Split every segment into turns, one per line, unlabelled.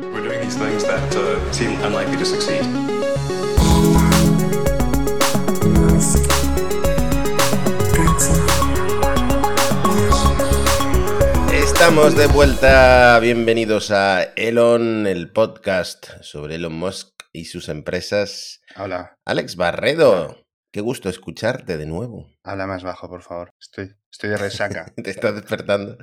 We're doing these things that uh, seem unlikely to succeed.
Estamos de vuelta, bienvenidos a Elon, el podcast sobre Elon Musk y sus empresas.
Hola,
Alex Barredo, qué gusto escucharte de nuevo.
habla más bajo, por favor. Estoy, estoy de resaca.
Te estás despertando.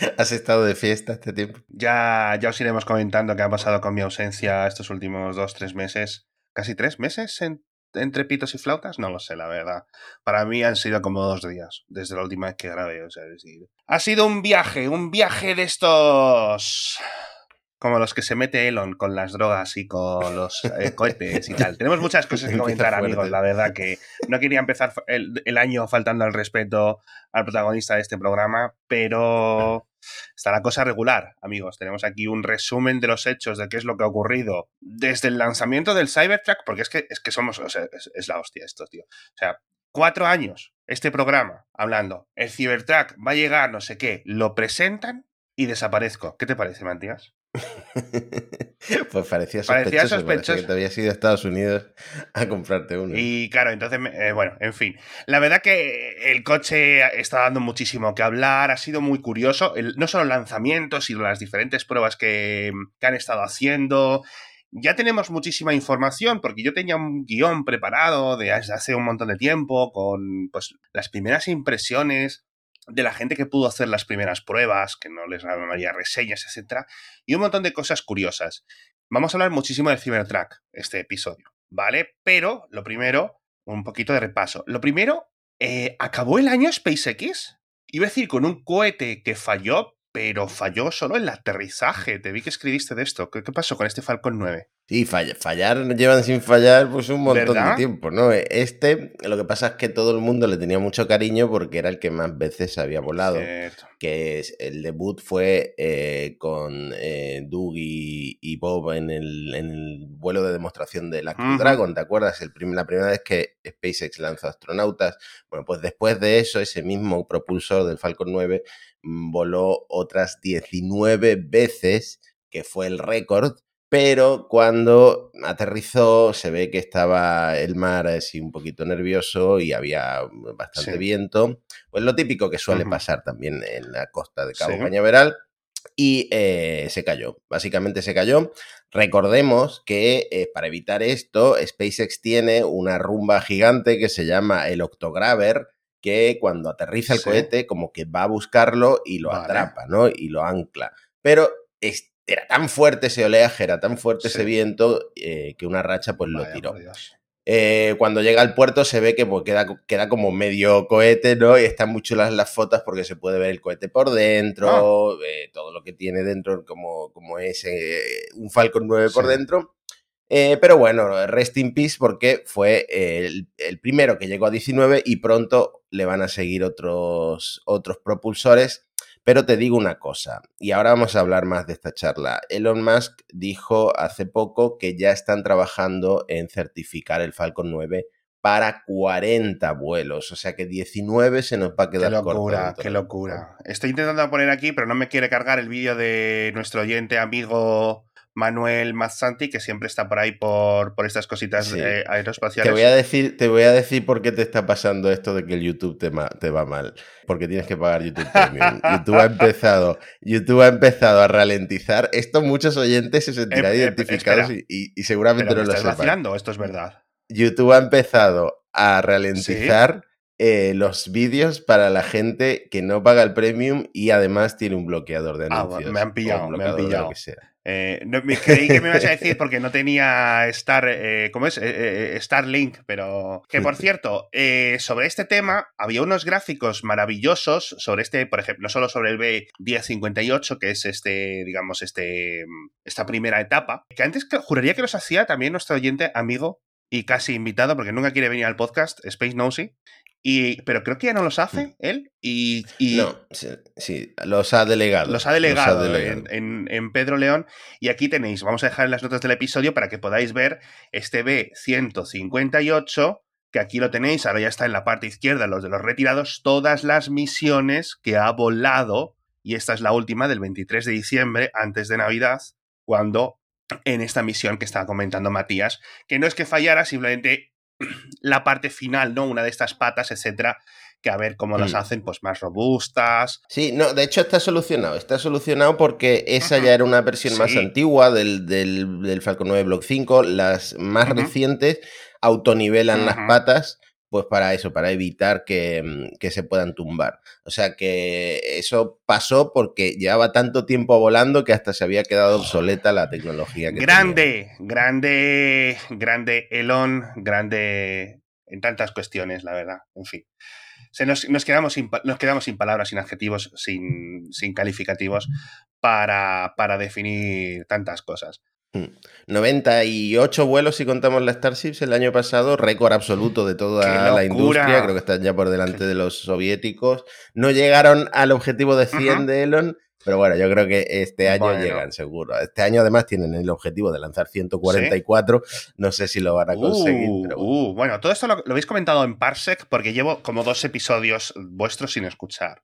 ¿Has estado de fiesta este tiempo?
ya, ya os iremos comentando qué ha pasado con mi ausencia estos últimos dos, tres meses. ¿Casi tres meses en- entre pitos y flautas? No lo sé, la verdad. Para mí han sido como dos días, desde la última vez que grabé. O sea, decir, ha sido un viaje, un viaje de estos... Como los que se mete Elon con las drogas y con los eh, cohetes y tal. Tenemos muchas cosas que comentar, amigos. La verdad que no quería empezar el, el año faltando al respeto al protagonista de este programa, pero está la cosa regular, amigos. Tenemos aquí un resumen de los hechos de qué es lo que ha ocurrido desde el lanzamiento del Cybertruck, porque es que, es que somos, o sea, es, la hostia esto, tío. O sea, cuatro años este programa hablando, el Cybertruck va a llegar, no sé qué, lo presentan y desaparezco. ¿Qué te parece, Matías?
pues parecía sospechoso,
Parecía
parecía
sospechoso.
que te habías ido a Estados Unidos a comprarte uno.
Y claro, entonces, eh, bueno, en fin. La verdad que el coche está dando muchísimo que hablar, ha sido muy curioso, el- no solo el lanzamiento, sino las diferentes pruebas que, que han estado haciendo. Ya tenemos muchísima información, porque yo tenía un guion preparado de desde hace un montón de tiempo, con pues, las primeras impresiones de la gente que pudo hacer las primeras pruebas, que no les llamaría reseñas, etcétera, y un montón de cosas curiosas. Vamos a hablar muchísimo del Cybertruck, este episodio, ¿vale? Pero, lo primero, un poquito de repaso. Lo primero, eh, ¿acabó el año SpaceX? Iba a decir con un cohete que falló, pero falló solo el aterrizaje. Te vi que escribiste de esto. ¿Qué, qué pasó con este Falcon 9?
Sí, fall- fallar, llevan sin fallar pues un montón
¿Verdad?
de tiempo, ¿no? Este, lo que pasa es que todo el mundo le tenía mucho cariño porque era el que más veces había volado.
Cierto.
que es- el debut fue eh, con eh, Doug y, y Bob en el, en el vuelo de demostración de la
Ujú.
Dragon, ¿te acuerdas? El prim- la primera vez que SpaceX lanzó astronautas. Bueno, pues después de eso, ese mismo propulsor del Falcon 9 mm, voló otras 19 veces, que fue el récord. Pero cuando aterrizó se ve que estaba el mar así un poquito nervioso y había bastante
Sí.
viento. Pues lo típico que suele pasar también en la costa de Cabo
Sí.
Cañaveral. Y eh, se cayó, básicamente se cayó. Recordemos que eh, para evitar esto, SpaceX tiene una rumba gigante que se llama el Octograver, que cuando aterriza el
Sí.
cohete como que va a buscarlo y lo
Vale.
atrapa, ¿no? Y lo ancla. Pero es- era tan fuerte ese oleaje, era tan fuerte
Sí.
ese viento, eh, que una racha pues lo tiró. Eh, cuando llega al puerto se ve que pues, queda, queda como medio cohete, ¿no? Y están muy chulas las fotos porque se puede ver el cohete por dentro, eh, todo lo que tiene dentro, como, como es un Falcon 9 por dentro. Pero bueno, rest in peace porque fue el, el primero que llegó a 19 y pronto le van a seguir otros, otros propulsores. Pero te digo una cosa, y ahora vamos a hablar más de esta charla. Elon Musk dijo hace poco que ya están trabajando en certificar el Falcon 9 para 40 vuelos, o sea que 19 se nos va a
Qué
quedar corto
locura, qué locura. Estoy intentando poner aquí, pero no me quiere cargar el vídeo de nuestro oyente amigo Manuel Mazzanti, que siempre está por ahí por, por estas cositas
Sí.
eh,
Te
aeroespaciales.
voy, a decir, te voy a decir por qué te está pasando esto de que el YouTube te, ma- te va mal. Porque tienes que pagar YouTube Premium. YouTube ha empezado, YouTube ha empezado a ralentizar. Esto muchos oyentes se sentirán
Eh, eh,
identificados
espera.
y, y- seguramente no lo
estás
sepan.
vacilando, esto es verdad.
YouTube ha empezado a ralentizar eh, los vídeos para la gente que no paga el premium y además tiene un bloqueador de
Ah,
anuncios.
me han pillado, me han pillado.
que sea.
Eh, no, me creí que me ibas a decir porque no tenía Star, eh, ¿cómo es? Eh, Starlink, pero que por cierto, sobre este tema había unos gráficos maravillosos sobre este, por ejemplo, no solo sobre el B1058, que es este, digamos, este, esta primera etapa, que antes juraría que los hacía también nuestro oyente, amigo y casi invitado, porque nunca quiere venir al podcast, Space Nosy, y, pero creo que ya no los hace él y, y
No, sí, sí, los ha delegado.
los ha delegado,
delegado.
En, en- en Pedro León. Y aquí tenéis, vamos a dejar en las notas del episodio para que podáis ver este B158, que aquí lo tenéis, ahora ya está en la parte izquierda, los de los retirados, todas las misiones que ha volado, y esta es la última del 23 de diciembre, antes de Navidad, cuando en esta misión que estaba comentando Matías, que no es que fallara, simplemente la parte final, ¿no? Una de estas patas, etcétera, que a ver cómo las
Mm.
hacen pues más robustas.
Sí, no, de hecho está solucionado. Está solucionado porque esa ya era una versión más antigua del, del, del Falcon 9 Block 5. Las más recientes autonivelan las
Ujú.
patas, pues para eso, para evitar que, mm, que se puedan tumbar. O sea que eso pasó porque llevaba tanto tiempo volando que hasta se había quedado obsoleta la tecnología.
Grande, grande, grande Elon, grande en tantas cuestiones, la verdad. En fin. Se nos, quedamos sin, nos quedamos sin palabras, sin adjetivos, sin, sin calificativos para, para definir tantas cosas.
98 vuelos si contamos la Starships el año pasado, récord absoluto de toda
¡Qué
la industria, creo que están ya por delante de los soviéticos. No llegaron al objetivo de 100
Ujú.
de Elon, pero bueno, yo creo que este año
Bueno.
llegan seguro. Este año además tienen el objetivo de lanzar 144, no sé si lo van a conseguir,
Uh,
pero bueno.
uh, bueno, todo esto lo, lo habéis comentado en Parsec porque llevo como dos episodios vuestros sin escuchar.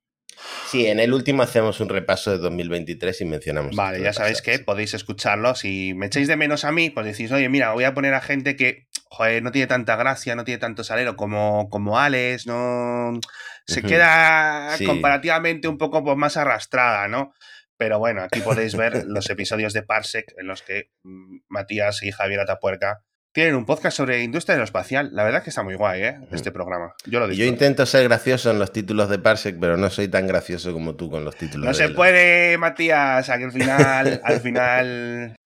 Sí, en el último hacemos un repaso de 2023 y mencionamos.
Vale, ya sabéis que podéis escucharlo. Si me echáis de menos a mí, pues decís, oye, mira, voy a poner a gente que, joder, no tiene tanta gracia, no tiene tanto salero como, como Alex, no. Se queda
Sí.
comparativamente un poco pues, más arrastrada, ¿no? Pero bueno, aquí podéis ver los episodios de Parsec en los que mm, Matías y Javier Atapuerca tienen un podcast sobre industria aeroespacial. La verdad es que está muy guay, ¿eh? Este programa. Yo lo
Y Yo intento ser gracioso en los títulos de Parsec, pero no soy tan gracioso como tú con los títulos.
No
de
se
Elon.
puede, Matías, a que al final, al final,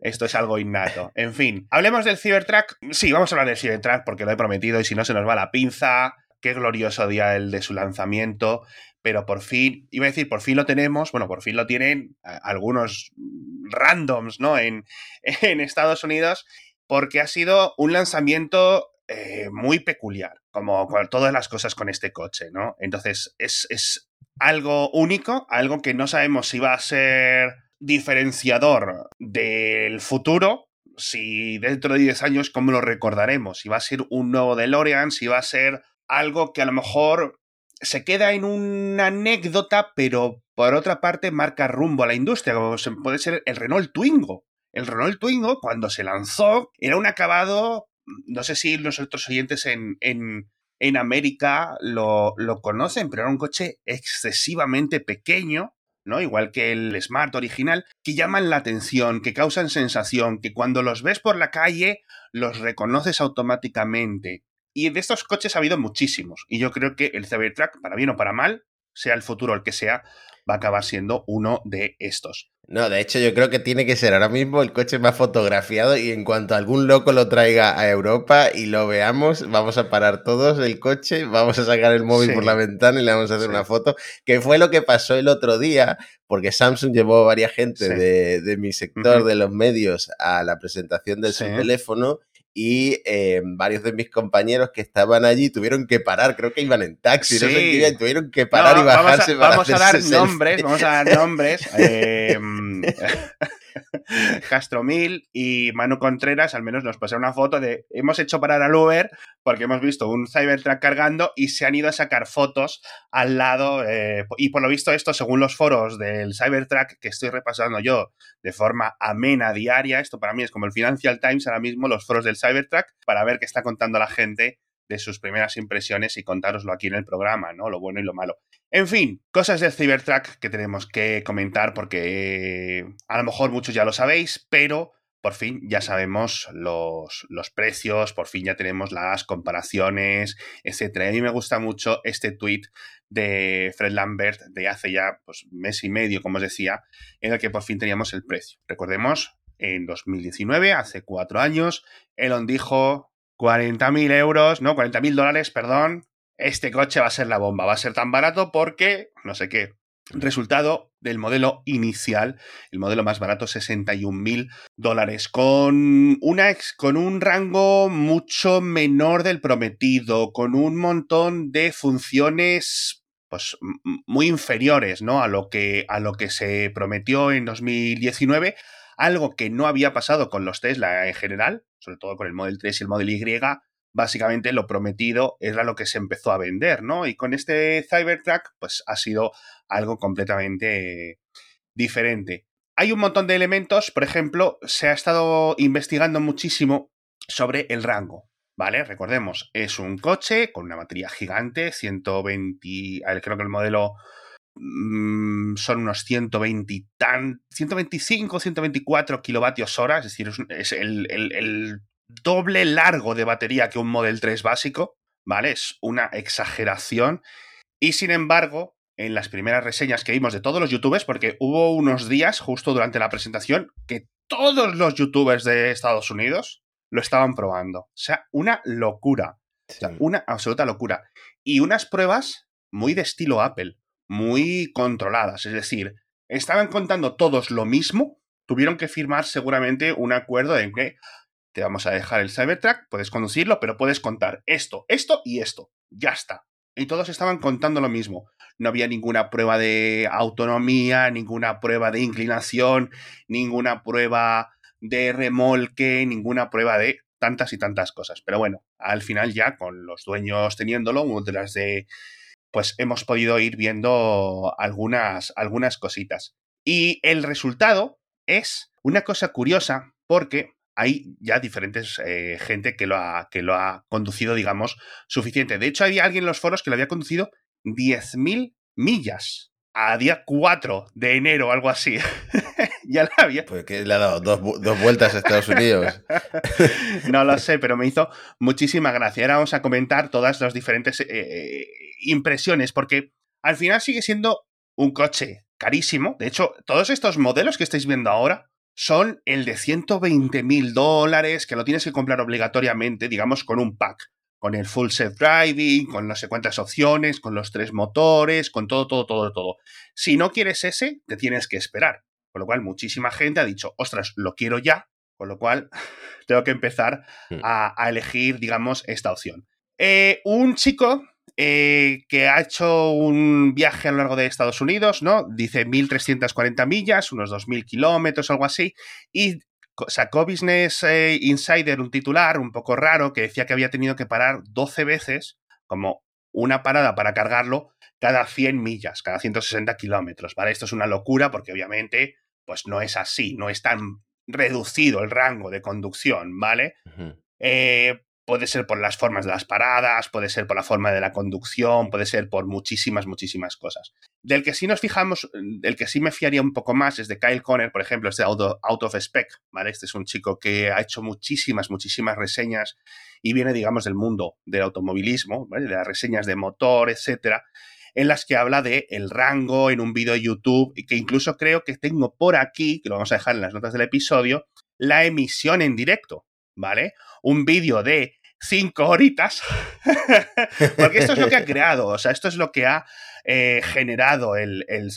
esto es algo innato. En fin, hablemos del Cybertruck. Sí, vamos a hablar del Cybertruck porque lo he prometido y si no se nos va la pinza. Qué glorioso día el de su lanzamiento. Pero por fin, iba a decir, por fin lo tenemos. Bueno, por fin lo tienen eh, algunos randoms, ¿no? En, en Estados Unidos, porque ha sido un lanzamiento eh, muy peculiar, como todas las cosas con este coche, ¿no? Entonces, es, es algo único, algo que no sabemos si va a ser diferenciador del futuro, si dentro de 10 años, ¿cómo lo recordaremos? Si va a ser un nuevo DeLorean, si va a ser algo que a lo mejor se queda en una anécdota, pero por otra parte marca rumbo a la industria, como puede ser el Renault Twingo. El Renault Twingo, cuando se lanzó, era un acabado, no sé si los otros oyentes en, en, en América lo, lo conocen, pero era un coche excesivamente pequeño, ¿no? Igual que el Smart original, que llaman la atención, que causan sensación, que cuando los ves por la calle los reconoces automáticamente. Y de estos coches ha habido muchísimos. Y yo creo que el Cybertruck, para bien o para mal, sea el futuro el que sea, va a acabar siendo uno de estos.
No, de hecho yo creo que tiene que ser ahora mismo el coche más fotografiado y en cuanto algún loco lo traiga a Europa y lo veamos, vamos a parar todos el coche, vamos a sacar el móvil
Sí.
por la ventana y le vamos a hacer
Sí.
una foto, que fue lo que pasó el otro día, porque Samsung llevó varias gente
Sí.
de, de mi sector, de los medios, a la presentación de su teléfono y eh, varios de mis compañeros que estaban allí tuvieron que parar, creo que iban en taxi, no sé iban, tuvieron que parar
No,
y bajarse
vamos a,
para
vamos a dar nombres, vamos a dar nombres. Eh, Castromil y Manu Contreras al menos nos pasaron una foto de hemos hecho parar al Uber porque hemos visto un Cybertruck cargando y se han ido a sacar fotos al lado eh, y por lo visto esto según los foros del Cybertruck que estoy repasando yo de forma amena diaria, esto para mí es como el Financial Times ahora mismo, los foros del Cybertruck para ver qué está contando la gente de sus primeras impresiones y contároslo aquí en el programa, ¿no? Lo bueno y lo malo. En fin, cosas del Cybertruck que tenemos que comentar porque eh, a lo mejor muchos ya lo sabéis, pero por fin ya sabemos los, los precios, por fin ya tenemos las comparaciones, etc. A mí me gusta mucho este tweet de Fred Lambert de hace ya pues, mes y medio, como os decía, en el que por fin teníamos el precio. Recordemos, en 2019, hace cuatro años, Elon dijo 40.000 euros, no, 40.000 dólares, perdón, este coche va a ser la bomba, va a ser tan barato porque, no sé qué, resultado del modelo inicial, el modelo más barato, 61.000 dólares, con, una con un rango mucho menor del prometido, con un montón de funciones pues muy inferiores, ¿no? A lo que, a lo que se prometió en 2019, algo que no había pasado con los Tesla en general, sobre todo con el Model 3 y el Model Y, básicamente lo prometido era lo que se empezó a vender, ¿no? Y con este Cybertruck, pues ha sido algo completamente diferente. hay un montón de elementos, por ejemplo, se ha estado investigando muchísimo sobre el rango, ¿vale? Recordemos, es un coche con una batería gigante, 120, creo que el modelo son unos 120 tan, 125, 124 kilovatios hora, es decir, es, el, el, doble largo de batería que un Model 3 básico, ¿vale? Es una exageración. Y sin embargo, en las primeras reseñas que vimos de todos los youtubers, porque hubo unos días justo durante la presentación que todos los youtubers de Estados Unidos lo estaban probando. O sea, una locura. una absoluta locura. Y unas pruebas muy de estilo Apple, muy controladas. Es decir, estaban contando todos lo mismo, tuvieron que firmar seguramente un acuerdo en que te vamos a dejar el Cybertruck, puedes conducirlo, pero puedes contar esto, esto y esto. Ya está. Y todos estaban contando lo mismo. No había ninguna prueba de autonomía, ninguna prueba de inclinación, ninguna prueba de remolque, ninguna prueba de tantas y tantas cosas. Pero bueno, al final ya con los dueños teniéndolo, las de pues hemos podido ir viendo algunas, algunas cositas. Y el resultado es una cosa curiosa porque hay ya diferentes eh, gente que lo, ha, que lo ha conducido, digamos, suficiente. De hecho, había alguien en los foros que lo había conducido 10.000 millas a día 4 de enero algo así. ya la había.
Pues que le ha dado dos, vueltas a Estados Unidos.
no lo sé, pero me hizo muchísima gracia. Ahora vamos a comentar todas las diferentes eh, eh, impresiones, porque al final sigue siendo un coche carísimo. De hecho, todos estos modelos que estáis viendo ahora son el de 120 mil dólares, que lo tienes que comprar obligatoriamente, digamos, con un pack. Con el full self driving, con no sé cuántas opciones, con los tres motores, con todo, todo, todo, todo. Si no quieres ese, te tienes que esperar. Con lo cual, muchísima gente ha dicho, ostras, lo quiero ya. Con lo cual, tengo que empezar hmm. a, elegir, digamos, esta opción. Eh, un chico eh, que ha hecho un viaje a lo largo de Estados Unidos, ¿no? Dice 1.340 millas, unos 2.000 kilómetros, algo así, y sacó Business eh, Insider un titular un poco raro que decía que había tenido que parar 12 veces, como una parada para cargarlo, cada 100 millas, cada 160 kilómetros, ¿vale? Esto es una locura porque obviamente, pues no es así, no es tan reducido el rango de conducción, ¿vale? Puede ser por las formas de las paradas, puede ser por la forma de la conducción, puede ser por muchísimas, muchísimas cosas. Del que sí nos fijamos, del que sí me fiaría un poco más es de Kyle Conner, por ejemplo, este Out of, Spec, ¿vale? Este es un chico que ha hecho muchísimas, muchísimas reseñas y viene, digamos, del mundo del automovilismo, ¿vale? De las reseñas de motor, etcétera, en las que habla de el rango en un vídeo de YouTube y que incluso creo que tengo por aquí, que lo vamos a dejar en las notas del episodio, la emisión en directo, ¿vale? Un vídeo de cinco horitas, porque esto es lo que ha creado, o sea, esto es lo que ha eh, generado el, el,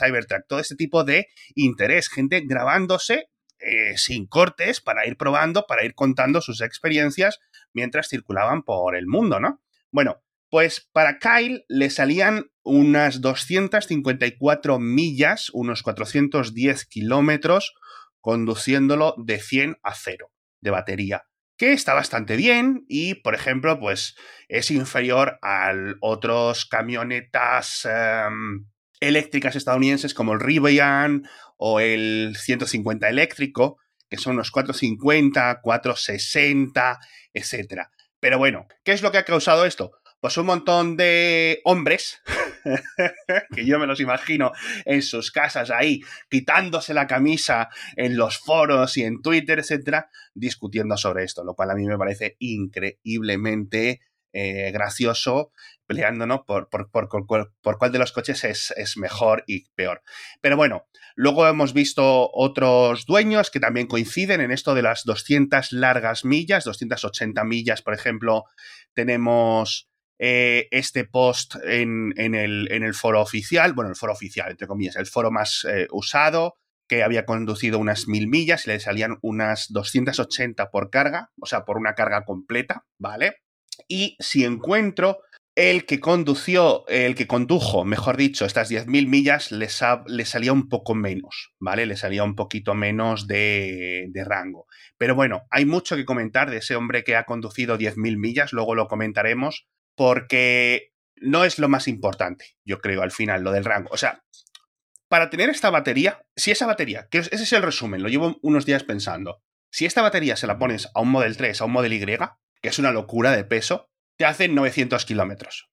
todo este tipo de interés, gente grabándose eh, sin cortes para ir probando, para ir contando sus experiencias mientras circulaban por el mundo, ¿no? Bueno, pues para Kyle le salían unas 254 millas, unos 410 kilómetros, conduciéndolo de 100 a 0 de batería que está bastante bien y, por ejemplo, pues es inferior a otros camionetas em, eléctricas estadounidenses como el Rivian o el 150 eléctrico, que son los 450, 460, etc. Pero bueno, ¿qué es lo que ha causado esto? Pues un montón de hombres, que yo me los imagino en sus casas ahí, quitándose la camisa en los foros y en Twitter, etcétera, discutiendo sobre esto, lo cual a mí me parece increíblemente eh, gracioso, peleándonos por, por, por, cuál de los coches es, es, mejor y peor. Pero bueno, luego hemos visto otros dueños que también coinciden en esto de las 200 largas millas, 280 millas, por ejemplo, tenemos eh, este post en, el, foro oficial, bueno, el foro oficial, entre comillas, el foro más eh, usado, que había conducido unas mil millas y le salían unas 280 por carga, o sea, por una carga completa, ¿vale? Y si encuentro el que condució, el que condujo, mejor dicho, estas 10.000 millas, le, salía un poco menos, ¿vale? Le salía un poquito menos de, de, rango. Pero bueno, hay mucho que comentar de ese hombre que ha conducido 10.000 millas, luego lo comentaremos, porque no es lo más importante, yo creo, al final, lo del rango. O sea, para tener esta batería, si esa batería, que ese es el resumen, lo llevo unos días pensando, si esta batería se la pones a un Model 3, a un Model Y, que es una locura de peso, te hacen 900 kilómetros.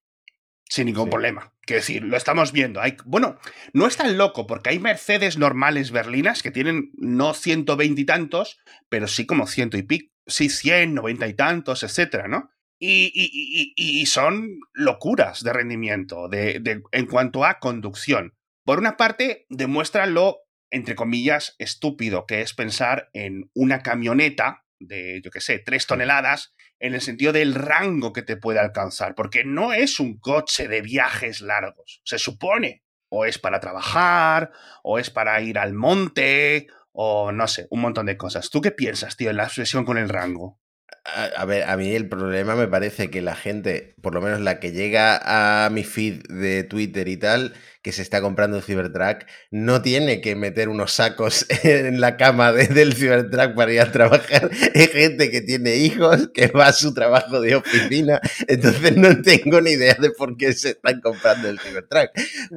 Sin ningún problema. Quiero decir, lo estamos viendo. Hay, bueno, no es tan loco, porque hay Mercedes normales berlinas que tienen no 120 y tantos, pero sí como ciento y pico. Sí, 100, 90 y tantos, etcétera, ¿no? Y, son locuras de rendimiento de, en cuanto a conducción. Por una parte, demuestra lo, entre comillas, estúpido que es pensar en una camioneta de, yo qué sé, 3 toneladas en el sentido del rango que te puede alcanzar, porque no es un coche de viajes largos, se supone, o es para trabajar, o es para ir al monte, o no sé, un montón de cosas. ¿Tú qué piensas, tío, en la obsesión con el rango?
A, ver, a mí el problema me parece que la gente, por lo menos la que llega a mi feed de Twitter y tal, que se está comprando un Cybertruck, no tiene que meter unos sacos en la cama del Cybertruck para ir a trabajar. Hay gente que tiene hijos, que va a su trabajo de oficina, entonces no tengo ni idea de por qué se están comprando el Cybertruck.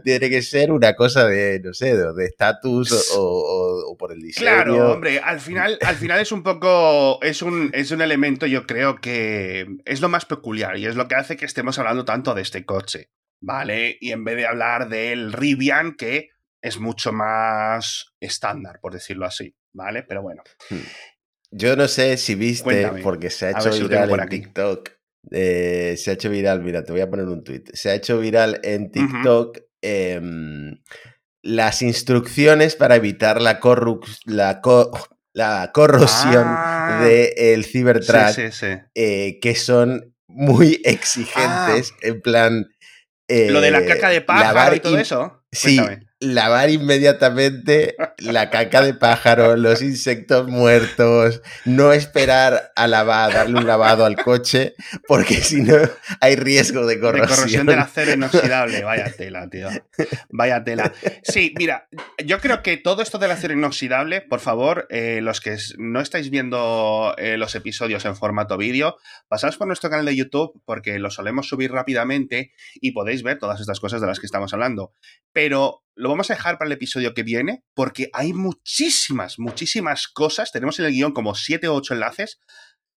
Tiene que ser una cosa de, no sé, de estatus o, por el diseño.
Claro, hombre, al final, al final es un poco, es un, es un elemento, yo creo que es lo más peculiar y es lo que hace que estemos hablando tanto de este coche. ¿vale? Y en vez de hablar del Rivian, que es mucho más estándar, por decirlo así, ¿vale? Pero bueno. Hmm.
Yo no sé si viste, porque se ha hecho viral en TikTok. Eh, se ha hecho viral, mira, te voy a poner un tweet. Se ha hecho viral en TikTok em, las instrucciones para evitar la, la, la corrosión ah. del Cybertruck, eh, que son muy exigentes, ah. en plan
lo de la caca de eh, pájaro y todo eso.
Sí, lavar inmediatamente la caca de pájaro, los insectos muertos, no esperar a lavar, darle un lavado al coche, porque si no hay riesgo de corrosión. De corrosión
del acero inoxidable, vaya tela, tío. Vaya tela. Sí, mira, yo creo que todo esto del acero inoxidable, por favor, eh, los que no estáis viendo eh, los episodios en formato vídeo, pasaos por nuestro canal de YouTube porque lo solemos subir rápidamente y podéis ver todas estas cosas de las que estamos hablando. Pero lo vamos a dejar para el episodio que viene porque hay muchísimas, muchísimas cosas. Tenemos en el guion como 7 o 8 enlaces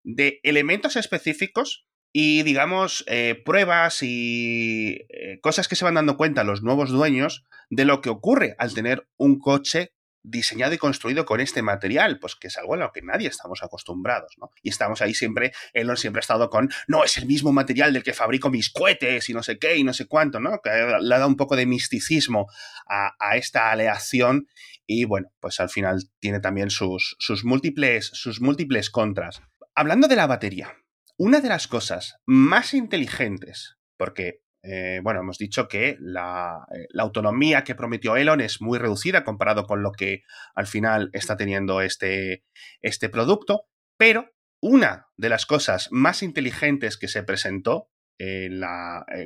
de elementos específicos y, digamos, eh, pruebas y eh, cosas que se van dando cuenta los nuevos dueños de lo que ocurre al tener un coche diseñado y construido con este material, pues que es algo a lo que nadie estamos acostumbrados, ¿no? Y estamos ahí siempre, Elon siempre ha estado con, no, es el mismo material del que fabrico mis cohetes y no sé qué y no sé cuánto, ¿no? Que le ha dado un poco de misticismo a, esta aleación y bueno, pues al final tiene también sus, sus, múltiples, sus múltiples contras. Hablando de la batería, una de las cosas más inteligentes, porque eh, bueno, hemos dicho que la, eh, la, autonomía que prometió Elon es muy reducida comparado con lo que al final está teniendo este, este producto, pero una de las cosas más inteligentes que se presentó eh,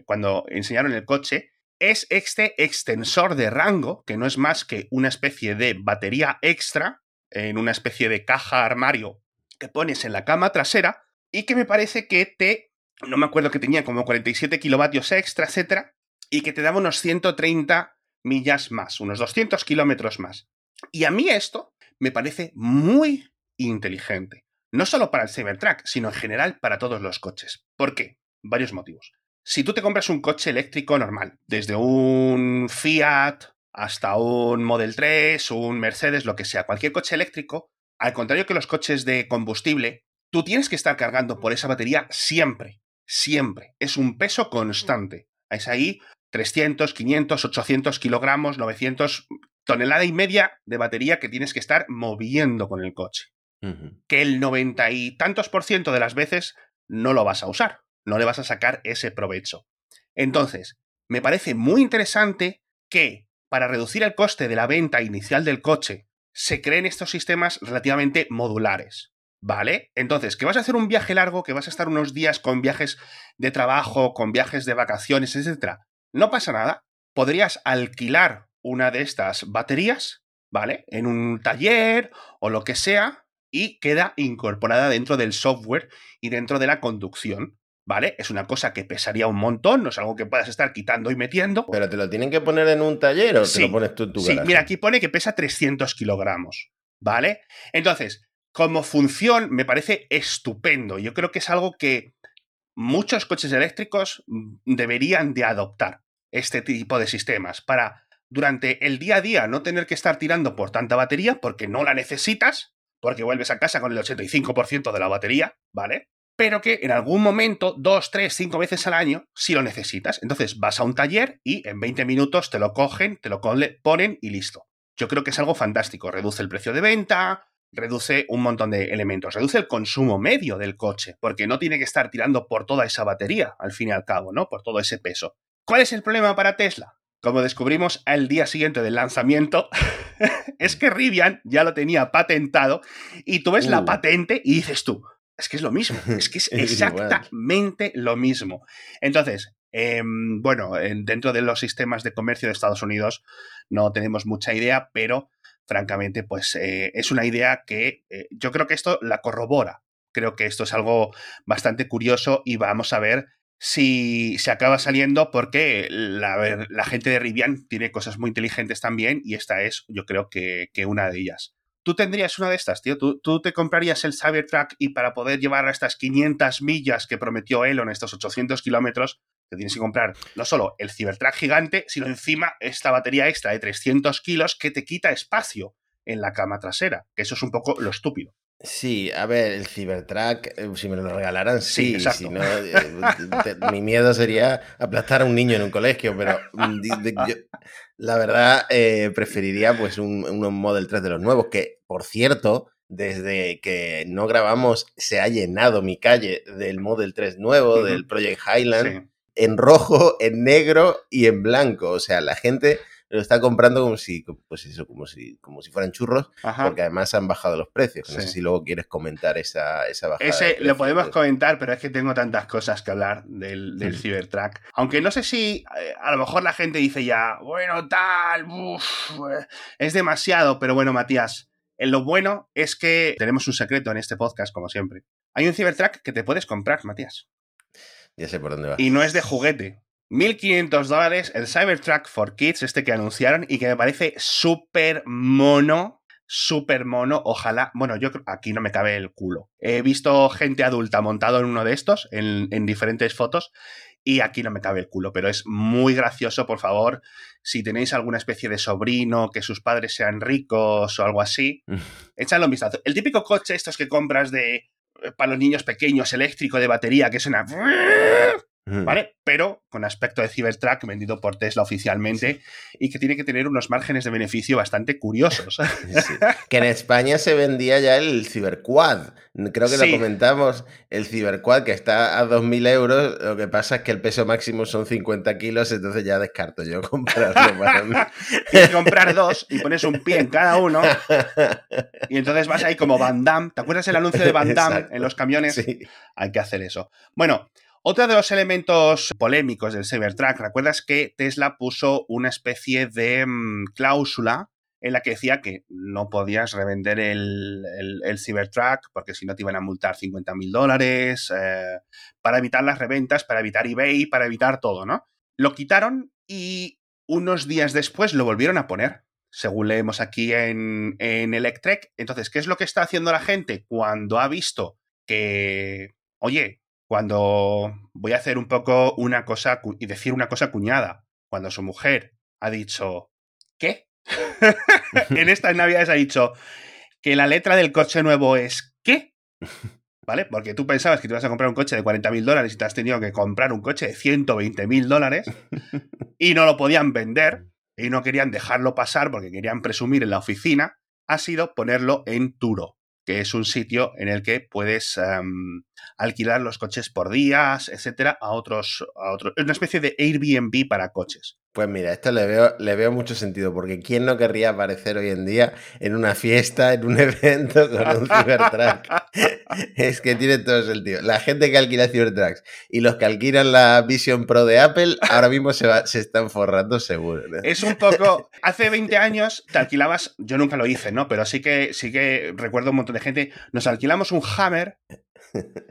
cuando enseñaron el coche es este extensor de rango, que no es más que una especie de batería extra en una especie de caja armario que pones en la cama trasera y que me parece que te no me acuerdo que tenía como 47 kilovatios extra, etcétera, y que te daba unos 130 millas más, unos 200 kilómetros más. Y a mí esto me parece muy inteligente. No solo para el Cybertruck, sino en general para todos los coches. ¿Por qué? Varios motivos. Si tú te compras un coche eléctrico normal, desde un Fiat hasta un Model 3, un Mercedes, lo que sea, cualquier coche eléctrico, al contrario que los coches de combustible, tú tienes que estar cargando por esa batería siempre siempre. Es un peso constante. Es ahí 300, 500, 800 kilogramos, 900, tonelada y media de batería que tienes que estar moviendo con el coche. Que el noventa y tantos por ciento de las veces no lo vas a usar, no le vas a sacar ese provecho. Entonces, me parece muy interesante que para reducir el coste de la venta inicial del coche se creen estos sistemas relativamente modulares. ¿Vale? Entonces, que vas a hacer un viaje largo, que vas a estar unos días con viajes de trabajo, con viajes de vacaciones, etc. No pasa nada. Podrías alquilar una de estas baterías, ¿vale? En un taller o lo que sea, y queda incorporada dentro del software y dentro de la conducción. ¿vale? Es una cosa que pesaría un montón, no es algo que puedas estar quitando y metiendo.
Pero te lo tienen que poner en un taller o te lo pones tú en tu
Sí, mira, aquí pone que pesa 300 kilogramos, ¿vale? Entonces, como función, me parece estupendo. Yo creo que es algo que muchos coches eléctricos deberían de adoptar, este tipo de sistemas, para durante el día a día no tener que estar tirando por tanta batería porque no la necesitas, porque vuelves a casa con el 85% de la batería, ¿vale? Pero que en algún momento, dos, tres, cinco veces al año, sí lo necesitas. Entonces vas a un taller y en 20 minutos te lo cogen, te lo ponen y listo. Yo creo que es algo fantástico. Reduce el precio de venta, reduce un montón de elementos, reduce el consumo medio del coche, porque no tiene que estar tirando por toda esa batería, al fin y al cabo, ¿no? Por todo ese peso. ¿Cuál es el problema para Tesla? Como descubrimos al día siguiente del lanzamiento, es que Rivian ya lo tenía patentado y tú ves la uh. patente y dices tú, es que es lo mismo, es que es exactamente lo mismo. Entonces, em, bueno, dentro de los sistemas de comercio de Estados Unidos no tenemos mucha idea, pero francamente, pues eh, es una idea que eh, yo creo que esto la corrobora. Creo que esto es algo bastante curioso y vamos a ver si se acaba saliendo porque la, la, gente de Rivian tiene cosas muy inteligentes también y esta es, yo creo que, una de ellas. Tú tendrías una de estas, tío. ¿Tú, tú te comprarías el Cybertruck y para poder llevar a estas 500 millas que prometió Elon, estos 800 kilómetros, te tienes que comprar no solo el Cybertruck gigante, sino encima esta batería extra de 300 kilos que te quita espacio en la cama trasera, que eso es un poco lo estúpido.
Sí, a ver, el Cybertruck, eh, si me lo regalaran, sí. si no, eh, mi miedo sería aplastar a un niño en un colegio, pero mm, la verdad eh, preferiría pues un, un, Model 3 de los nuevos, que por cierto, desde que no grabamos se ha llenado mi calle del Model 3 nuevo, del Project Highland, en rojo, en negro y en blanco. O sea, la gente lo está comprando como si, pues eso, como si, como si fueran churros, porque además han bajado los precios. No sé si luego quieres comentar esa, esa bajada.
Ese lo podemos comentar, pero es que tengo tantas cosas que hablar del, del Cybertruck. Aunque no sé si eh, a lo mejor la gente dice ya, bueno, tal, es demasiado, pero bueno, Matías. En lo bueno es que tenemos un secreto en este podcast, como siempre. Hay un Cybertruck que te puedes comprar, Matías.
Ya sé por dónde va.
Y no es de juguete. 1.500 dólares el Cybertruck for Kids, este que anunciaron y que me parece súper mono. Súper mono, ojalá. Bueno, yo aquí no me cabe el culo. He visto gente adulta montado en uno de estos, en, en diferentes fotos, y aquí no me cabe el culo, pero es muy gracioso, por favor. Si tenéis alguna especie de sobrino, que sus padres sean ricos o algo así, échalo un vistazo. El típico coche, estos que compras de para los niños pequeños, eléctrico de batería, que suena ¿vale? Pero con aspecto de Cybertruck vendido por Tesla oficialmente y que tiene que tener unos márgenes de beneficio bastante curiosos.
Que en España se vendía ya el Cyberquad. Creo que lo comentamos, el Cyberquad que está a 2.000 euros, lo que pasa es que el peso máximo son 50 kilos, entonces ya descarto yo comprarlo para mí.
Que comprar dos y pones un pie en cada uno y entonces vas ahí como Van Damme. ¿Te acuerdas el anuncio de Van Damme en los camiones? Sí. Hay que hacer eso. Bueno, otro de los elementos polémicos del Cybertruck, ¿recuerdas que Tesla puso una especie de mm, cláusula en la que decía que no podías revender el, Cybertruck porque si no te iban a multar 50 mil dólares, eh, para evitar las reventas, para evitar eBay, para evitar todo, ¿no? Lo quitaron y unos días después lo volvieron a poner, según leemos aquí en, en Electrek. Entonces, ¿qué es lo que está haciendo la gente cuando ha visto que, oye, cuando voy a hacer un poco una cosa y decir una cosa cuñada, cuando su mujer ha dicho, ¿qué? en estas navidades ha dicho que la letra del coche nuevo es ¿qué? ¿Vale? Porque tú pensabas que te ibas a comprar un coche de 40 mil dólares y te has tenido que comprar un coche de 120 mil dólares y no lo podían vender y no querían dejarlo pasar porque querían presumir en la oficina, ha sido ponerlo en Turo que es un sitio en el que puedes alquilar los coches por días, etcétera, a otros, a otros. Es una especie de Airbnb para coches.
Pues mira, esto le veo, le veo mucho sentido, porque ¿quién no querría aparecer hoy en día en una fiesta, en un evento con un Cybertruck? es que tiene todo sentido. La gente que alquila Cybertrucks y los que alquilan la Vision Pro de Apple, ahora mismo se, se están forrando seguro.
Es un poco. Hace 20 años te alquilabas, yo nunca lo hice, ¿no? Pero sí que, sí que recuerdo un montón de gente. Nos alquilamos un Hammer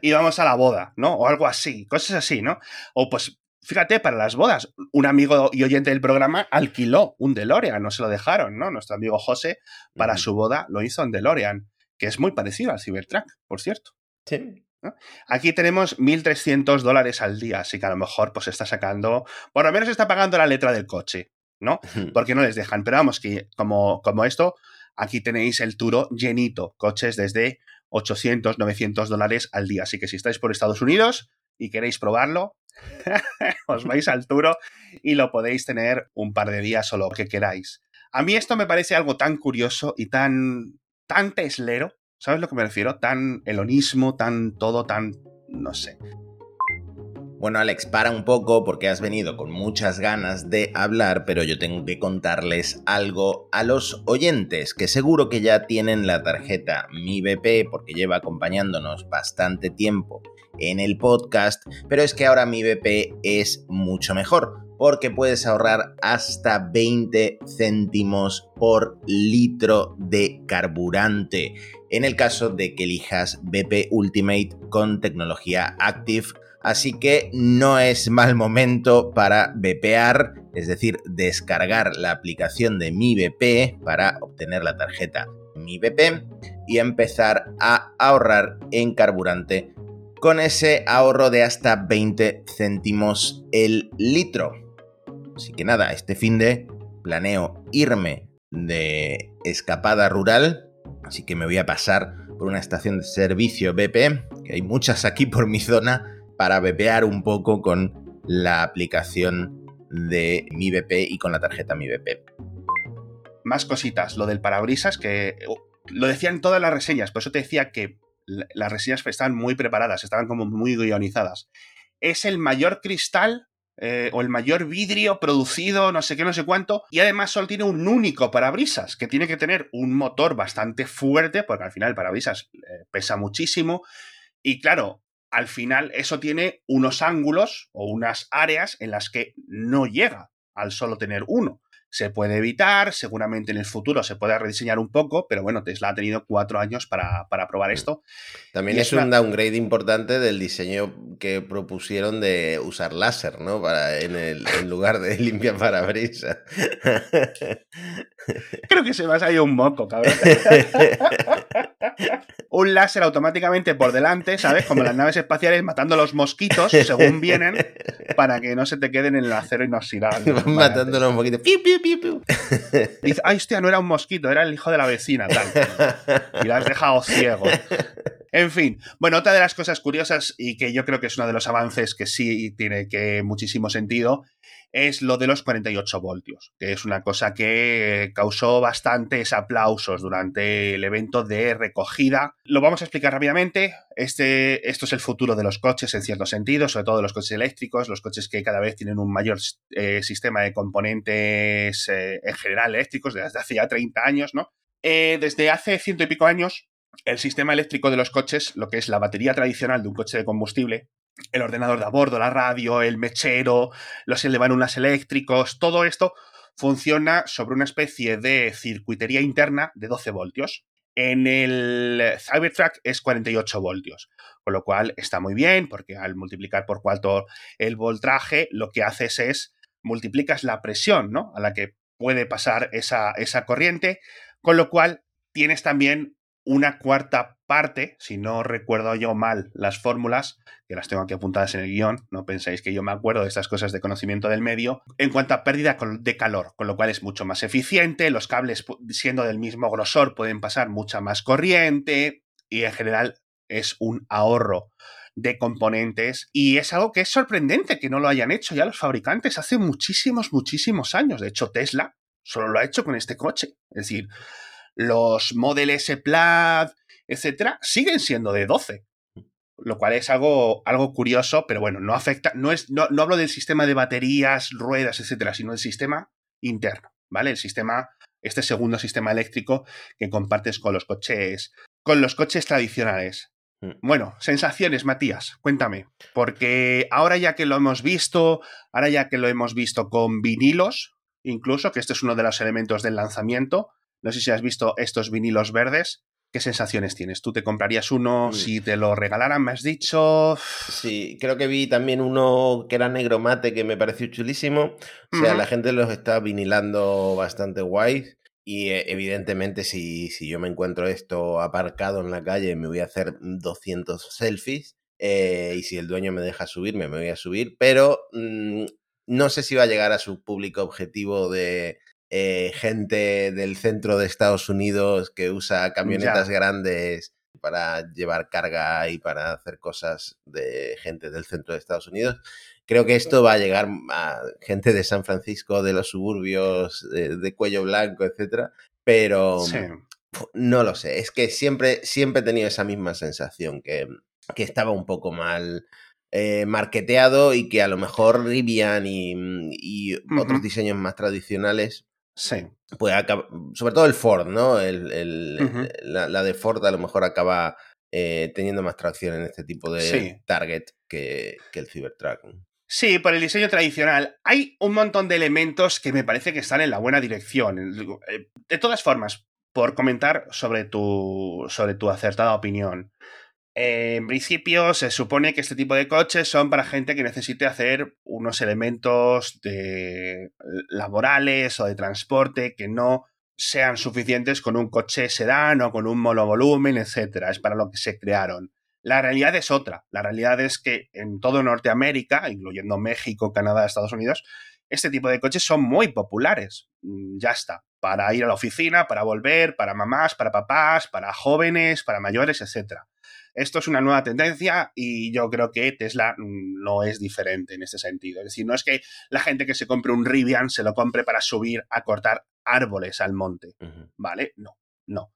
íbamos a la boda, ¿no? O algo así, cosas así, ¿no? O pues, fíjate, para las bodas, un amigo y oyente del programa alquiló un DeLorean, no se lo dejaron, ¿no? Nuestro amigo José, para su boda, lo hizo en DeLorean, que es muy parecido al Cybertruck, por cierto.
Sí.
Aquí tenemos 1.300 dólares al día, así que a lo mejor pues está sacando, por lo menos está pagando la letra del coche, ¿no? Porque no les dejan. Pero vamos, que como, como esto, aquí tenéis el Turo llenito, coches desde 800, 900 dólares al día. Así que si estáis por Estados Unidos y queréis probarlo, os vais al Turo y lo podéis tener un par de días o lo que queráis. A mí esto me parece algo tan curioso y tan, tan teslero, ¿sabes lo que me refiero? Tan elonismo, tan todo, tan, no sé.
Bueno, Alex, para un poco porque has venido con muchas ganas de hablar, pero yo tengo que contarles algo a los oyentes, que seguro que ya tienen la tarjeta Mi BP porque lleva acompañándonos bastante tiempo en el podcast, pero es que ahora Mi BP es mucho mejor porque puedes ahorrar hasta 20 céntimos por litro de carburante. En el caso de que elijas BP Ultimate con tecnología Active así que no es mal momento para VPar, es decir, descargar la aplicación de Mi BP para obtener la tarjeta Mi BP y empezar a ahorrar en carburante con ese ahorro de hasta 20 céntimos el litro. Así que nada, este fin de planeo irme de escapada rural, así que me voy a pasar por una estación de servicio BP, que hay muchas aquí por mi zona, para bepear un poco con la aplicación de mi BP y con la tarjeta mi BP.
Más cositas, lo del parabrisas, que uh, lo decían todas las reseñas, por eso te decía que las reseñas estaban muy preparadas, estaban como muy guionizadas. Es el mayor cristal eh, o el mayor vidrio producido, no sé qué, no sé cuánto, y además solo tiene un único parabrisas, que tiene que tener un motor bastante fuerte, porque al final el parabrisas eh, pesa muchísimo, y claro, al final eso tiene unos ángulos o unas áreas en las que no llega al solo tener uno. Se puede evitar, seguramente en el futuro se puede rediseñar un poco, pero bueno, Tesla ha tenido cuatro años para, probar mm. esto.
También es, un downgrade importante del diseño que propusieron de usar láser, ¿no? Para, en, el, lugar de limpiar parabrisas.
Creo que se me ha salido un moco, cabrón. un láser automáticamente por delante, ¿sabes? Como las naves espaciales matando los mosquitos según vienen para que no se te queden en el acero inoxidable.
Van matándolos un poquito.
Dice, ay, hostia, no era un mosquito, era el hijo de la vecina, tal. Y lo has dejado ciego. En fin, bueno, otra de las cosas curiosas y que yo creo que es uno de los avances que sí tiene que muchísimo sentido es lo de los 48 voltios, que es una cosa que causó bastantes aplausos durante el evento de recogida. Lo vamos a explicar rápidamente. Este, esto es el futuro de los coches en cierto sentido, sobre todo de los coches eléctricos, los coches que cada vez tienen un mayor eh, sistema de componentes eh, en general eléctricos desde hace ya 30 años, ¿no? Eh, desde hace ciento y pico años el sistema eléctrico de los coches, lo que es la batería tradicional de un coche de combustible, el ordenador de a bordo, la radio, el mechero, los elevanunas eléctricos, todo esto funciona sobre una especie de circuitería interna de 12 voltios. En el Cybertruck es 48 voltios, con lo cual está muy bien porque al multiplicar por cuatro el voltaje lo que haces es multiplicas la presión ¿no? a la que puede pasar esa, esa corriente, con lo cual tienes también una cuarta parte, si no recuerdo yo mal las fórmulas, que las tengo aquí apuntadas en el guion, no pensáis que yo me acuerdo de estas cosas de conocimiento del medio, en cuanto a pérdida de calor, con lo cual es mucho más eficiente, los cables siendo del mismo grosor pueden pasar mucha más corriente y en general es un ahorro de componentes y es algo que es sorprendente que no lo hayan hecho ya los fabricantes hace muchísimos, muchísimos años. De hecho, Tesla solo lo ha hecho con este coche. Es decir, los Model S Plaid, etcétera, siguen siendo de 12. Lo cual es algo, algo curioso, pero bueno, no afecta, no, es, no, no hablo del sistema de baterías, ruedas, etcétera, sino del sistema interno, ¿vale? El sistema, este segundo sistema eléctrico que compartes con los coches, con los coches tradicionales. Mm. Bueno, sensaciones, Matías, cuéntame, porque ahora ya que lo hemos visto, ahora ya que lo hemos visto con vinilos, incluso, que este es uno de los elementos del lanzamiento, no sé si has visto estos vinilos verdes. ¿Qué sensaciones tienes? ¿Tú te comprarías uno
Mm.
si te lo regalaran, me has dicho?
Sí, creo que vi también uno que era negro mate que me pareció chulísimo. O sea, la gente los está vinilando bastante guays. Y eh, evidentemente, si, si yo me encuentro esto aparcado en la calle, me voy a hacer 200 selfies. eh, y si el dueño me deja subirme, me voy a subir. Pero mm, no sé si va a llegar a su público objetivo de eh, gente del centro de Estados Unidos que usa camionetas
Ya.
grandes para llevar carga y para hacer cosas de gente del centro de Estados Unidos. Creo que esto va a llegar a gente de San Francisco, de los suburbios, de, de cuello blanco, etcétera. Pero
Sí.
pf, no lo sé. Es que siempre, siempre he tenido esa misma sensación que, que estaba un poco mal eh, marketeado y que a lo mejor Rivian y, y otros diseños más tradicionales
Sí.
pues acaba- sobre todo el Ford, ¿no? El, el- la, la de Ford a lo mejor acaba eh, teniendo más tracción en este tipo de
Sí.
target que, que el Cybertruck.
Sí, por el diseño tradicional. Hay un montón de elementos que me parece que están en la buena dirección. Eh, De todas formas, por comentar sobre tu, sobre tu acertada opinión. Eh, en principio, se supone que este tipo de coches son para gente que necesite hacer unos elementos de laborales o de transporte que no sean suficientes con un coche sedán o con un monovolumen, etcétera. Es para lo que se crearon. La realidad es otra. La realidad es que en todo Norteamérica, incluyendo México, Canadá, Estados Unidos, este tipo de coches son muy populares. Mm, Ya está. Para ir a la oficina, para volver, para mamás, para papás, para jóvenes, para mayores, etcétera. Esto es una nueva tendencia y yo creo que Tesla mm, no es diferente en ese sentido. Es decir, no es que la gente que se compre un Rivian se lo compre para subir a cortar árboles al monte. ¿Vale? No, no.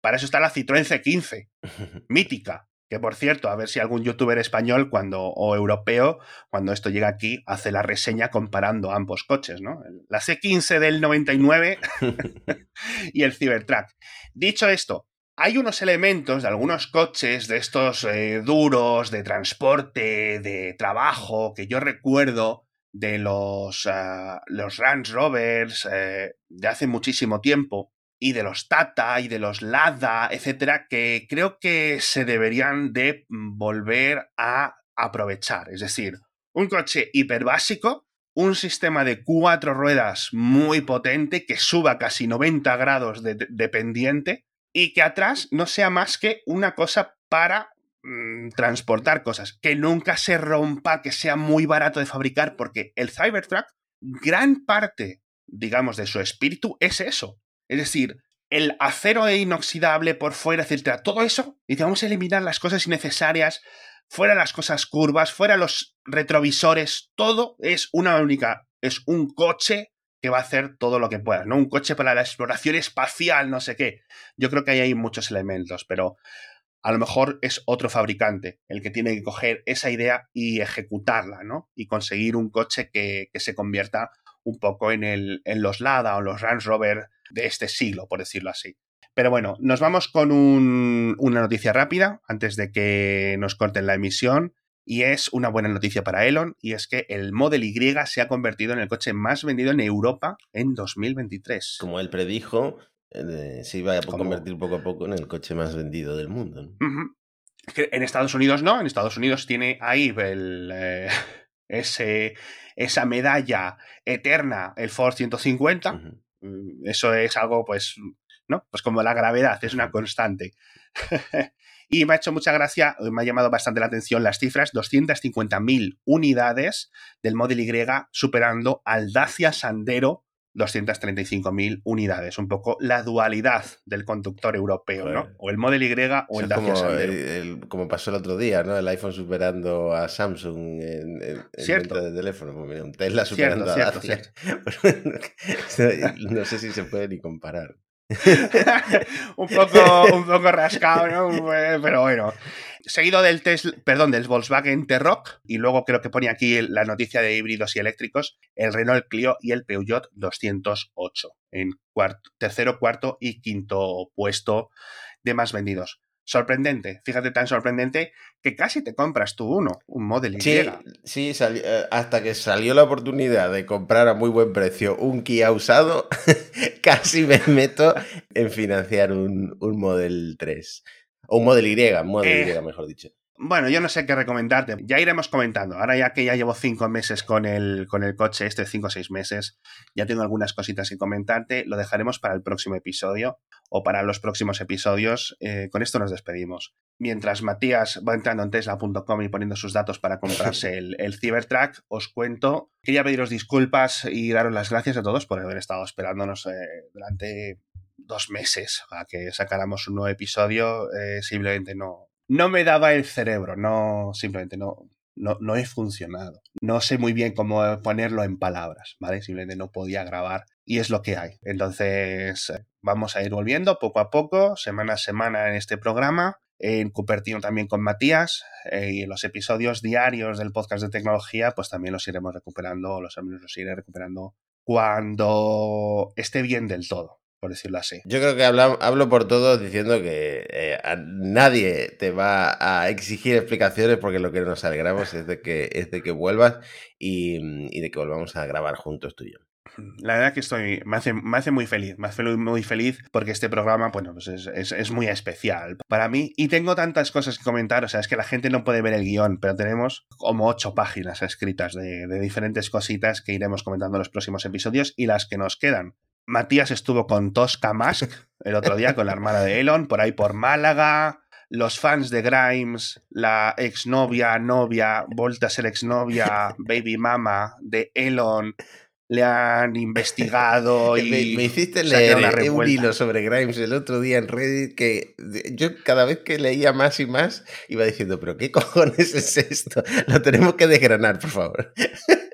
Para eso está la Citroën C15, mítica. Que por cierto, a ver si algún youtuber español cuando, o europeo, cuando esto llega aquí, hace la reseña comparando ambos coches, ¿no? La C15 del 99 y el Cybertruck. Dicho esto, hay unos elementos de algunos coches de estos eh, duros, de transporte, de trabajo, que yo recuerdo de los, ah, los Range Rovers eh, de hace muchísimo tiempo y de los Tata y de los Lada, etcétera, que creo que se deberían de volver a aprovechar. Es decir, un coche hiperbásico, un sistema de cuatro ruedas muy potente que suba casi 90 grados de- de pendiente y que atrás no sea más que una cosa para mm, transportar cosas, que nunca se rompa, que sea muy barato de fabricar, porque el Cybertruck, gran parte, digamos, de su espíritu es eso. Es decir, el acero e inoxidable por fuera, etcétera, todo eso, dice, vamos a eliminar las cosas innecesarias, fuera las cosas curvas, fuera los retrovisores, todo es una única, es un coche que va a hacer todo lo que pueda, ¿no? Un coche para la exploración espacial, no sé qué. Yo creo que ahí hay muchos elementos, pero a lo mejor es otro fabricante el que tiene que coger esa idea y ejecutarla, ¿no? Y conseguir un coche que, que se convierta un poco en, el, en los Lada o los Range Rover de este siglo, por decirlo así. Pero bueno, nos vamos con un- una noticia rápida antes de que nos corten la emisión. Y es una buena noticia para Elon, y es que el Model Y se ha convertido en el coche más vendido en Europa en 2023.
Como él predijo, eh, se iba a convertir poco a poco en el coche más vendido del mundo.
Es que En Estados Unidos no, en Estados Unidos tiene ahí el, eh, ese, esa medalla eterna, el Ford 150.
Ujú.
Mm, Eso es algo, pues, ¿no? Pues como la gravedad, es una constante. y me ha hecho mucha gracia, me ha llamado bastante la atención las cifras, 250.000 unidades del Model Y superando al Dacia Sandero 235.000 unidades. Un poco la dualidad del conductor europeo, ¿no? O el Model Y o el Dacia
como,
Sandero.
el- el- como pasó el otro día, ¿no? El iPhone superando a Samsung en, en- en
Cierto.
venta de teléfono. Pues mira, un Tesla superando
cierto,
a Dacia. no sé si se puede ni comparar.
un, poco, un poco rascado, ¿no? Pero bueno. Seguido del Tesla, perdón, del Volkswagen T-Roc, y luego creo que pone aquí la noticia de híbridos y eléctricos, el Renault Clio y el Peugeot 208, en cuarto, tercero, cuarto y quinto puesto de más vendidos. Sorprendente, fíjate, tan sorprendente que casi te compras tú uno, un Model Y.
Sí, sí eh, hasta que salió la oportunidad de comprar a muy buen precio un Kia usado, casi me meto en financiar un, un Model 3. O un Model Y, un Model
Eh,
Y, mejor dicho.
Bueno, yo no sé qué recomendarte. Ya iremos comentando. Ahora ya que ya llevo cinco meses con el, con el coche, este cinco o seis meses, ya tengo algunas cositas que comentarte. Lo dejaremos para el próximo episodio o para los próximos episodios. Eh, con esto nos despedimos. Mientras Matías va entrando en tesla.com y poniendo sus datos para comprarse el, el Cybertruck, os cuento. Quería pediros disculpas y daros las gracias a todos por haber estado esperándonos eh, durante dos meses a que sacáramos un nuevo episodio. Eh, simplemente no, no me daba el cerebro, no, simplemente no, no, no he funcionado. No sé muy bien cómo ponerlo en palabras, ¿vale? Simplemente no podía grabar y es lo que hay. Entonces, eh, vamos a ir volviendo poco a poco, semana a semana en este programa. En Cupertino también con Matías eh, y los episodios diarios del podcast de tecnología, pues también los iremos recuperando, los amigos los iré recuperando cuando esté bien del todo, por decirlo así.
Yo creo que habla, hablo por todos diciendo que eh, a nadie te va a exigir explicaciones porque lo que nos alegramos es de que, es de que vuelvas y, y de que volvamos a grabar juntos tú y yo.
La verdad que estoy, me hace, me hace muy feliz, me hace muy feliz porque este programa, bueno, pues es, es, es, muy especial para mí y tengo tantas cosas que comentar, o sea, es que la gente no puede ver el guion, pero tenemos como ocho páginas escritas de, de diferentes cositas que iremos comentando en los próximos episodios y las que nos quedan. Matías estuvo con Tosca Mask el otro día con la hermana de Elon, por ahí por Málaga. Los fans de Grimes, la exnovia, novia, vuelta a ser exnovia, baby mama de Elon, le han investigado y
me, me hiciste leer un hilo sobre Grimes el otro día en Reddit que yo cada vez que leía más y más iba diciendo, pero ¿qué cojones es esto? Lo tenemos que desgranar, por favor.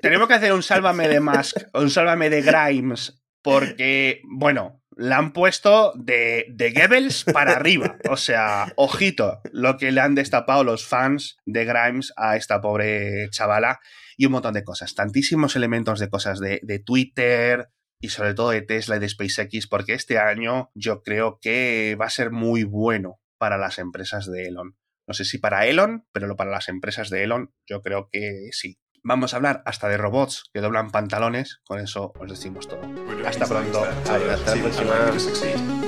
Tenemos que hacer un sálvame de Musk, un sálvame de Grimes, porque, bueno, la han puesto de, de Goebbels para arriba. O sea, ojito, lo que le han destapado los fans de Grimes a esta pobre chavala y un montón de cosas. Tantísimos elementos de cosas de, de, Twitter y sobre todo de Tesla y de SpaceX, porque este año yo creo que va a ser muy bueno para las empresas de Elon. No sé si para Elon, pero para las empresas de Elon yo creo que sí. Vamos a hablar hasta de robots que doblan pantalones, con eso os decimos todo. Hasta pronto.
Hasta la próxima.